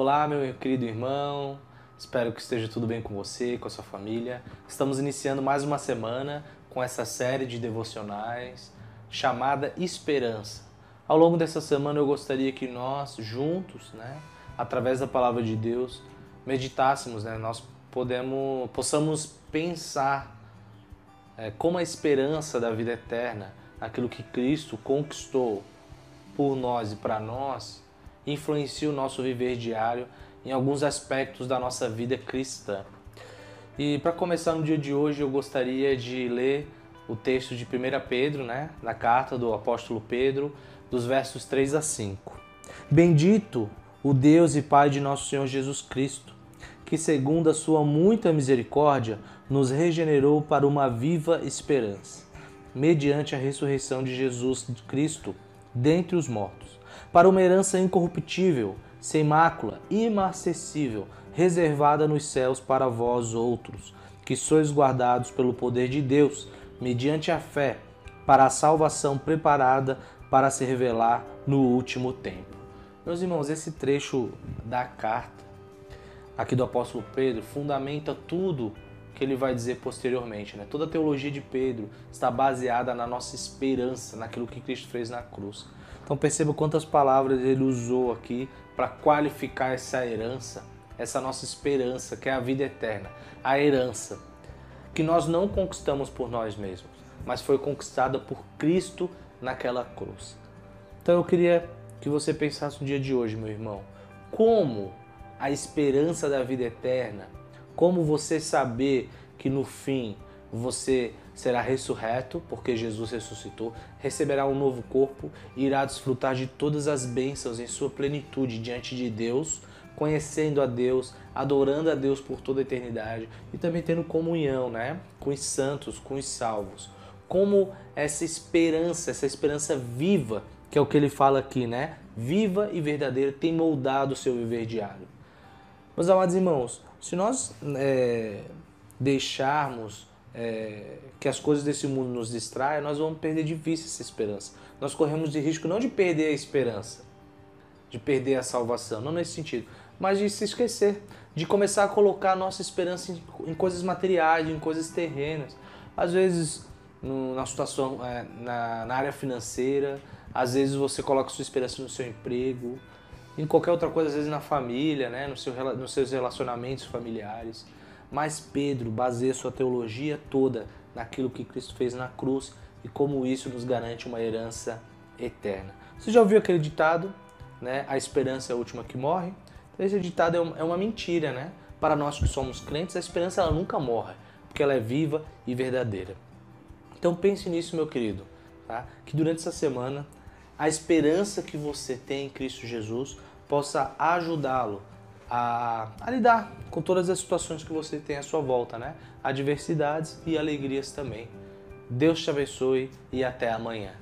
Olá, meu querido irmão. Espero que esteja tudo bem com você, com a sua família. Estamos iniciando mais uma semana com essa série de devocionais chamada Esperança. Ao longo dessa semana eu gostaria que nós juntos, né, através da palavra de Deus, meditássemos, né, nós podemos, possamos pensar é, como a esperança da vida eterna, aquilo que Cristo conquistou por nós e para nós, influencia o nosso viver diário em alguns aspectos da nossa vida cristã. E para começar no dia de hoje, eu gostaria de ler o texto de 1 Pedro, né, na carta do apóstolo Pedro, dos versos 3 a 5. Bendito o Deus e Pai de nosso Senhor Jesus Cristo, que segundo a sua muita misericórdia nos regenerou para uma viva esperança, mediante a ressurreição de Jesus Cristo dentre os mortos para uma herança incorruptível, sem mácula, imarcessível, reservada nos céus para vós outros, que sois guardados pelo poder de Deus, mediante a fé, para a salvação preparada para se revelar no último tempo. Meus irmãos, esse trecho da carta aqui do apóstolo Pedro fundamenta tudo que ele vai dizer posteriormente. Né? Toda a teologia de Pedro está baseada na nossa esperança, naquilo que Cristo fez na cruz. Então perceba quantas palavras ele usou aqui para qualificar essa herança, essa nossa esperança, que é a vida eterna. A herança que nós não conquistamos por nós mesmos, mas foi conquistada por Cristo naquela cruz. Então eu queria que você pensasse no dia de hoje, meu irmão, como a esperança da vida eterna, como você saber que no fim você será ressurreto, porque Jesus ressuscitou, receberá um novo corpo e irá desfrutar de todas as bênçãos em sua plenitude diante de Deus, conhecendo a Deus, adorando a Deus por toda a eternidade e também tendo comunhão, né, com os santos, com os salvos. Como essa esperança, essa esperança viva, que é o que ele fala aqui, né, viva e verdadeira, tem moldado o seu viver diário. Meus amados irmãos, se nós é, deixarmos é, que as coisas desse mundo nos distraem, nós vamos perder de vista essa esperança. Nós corremos de risco não de perder a esperança, de perder a salvação, não nesse sentido, mas de se esquecer, de começar a colocar a nossa esperança em, em coisas materiais, em coisas terrenas. Às vezes, no, na situação, é, na, na área financeira, às vezes você coloca sua esperança no seu emprego, em qualquer outra coisa, às vezes na família, né? no seu, nos seus relacionamentos familiares. Mas Pedro baseia sua teologia toda naquilo que Cristo fez na cruz e como isso nos garante uma herança eterna. Você já ouviu aquele ditado, né? A esperança é a última que morre? Então, esse ditado é, é uma mentira, né? Para nós que somos crentes, a esperança ela nunca morre, porque ela é viva e verdadeira. Então pense nisso, meu querido, tá? Que durante essa semana a esperança que você tem em Cristo Jesus possa ajudá-lo a, a, lidar com todas as situações que você tem à sua volta, né? Adversidades e alegrias também. Deus te abençoe e até amanhã.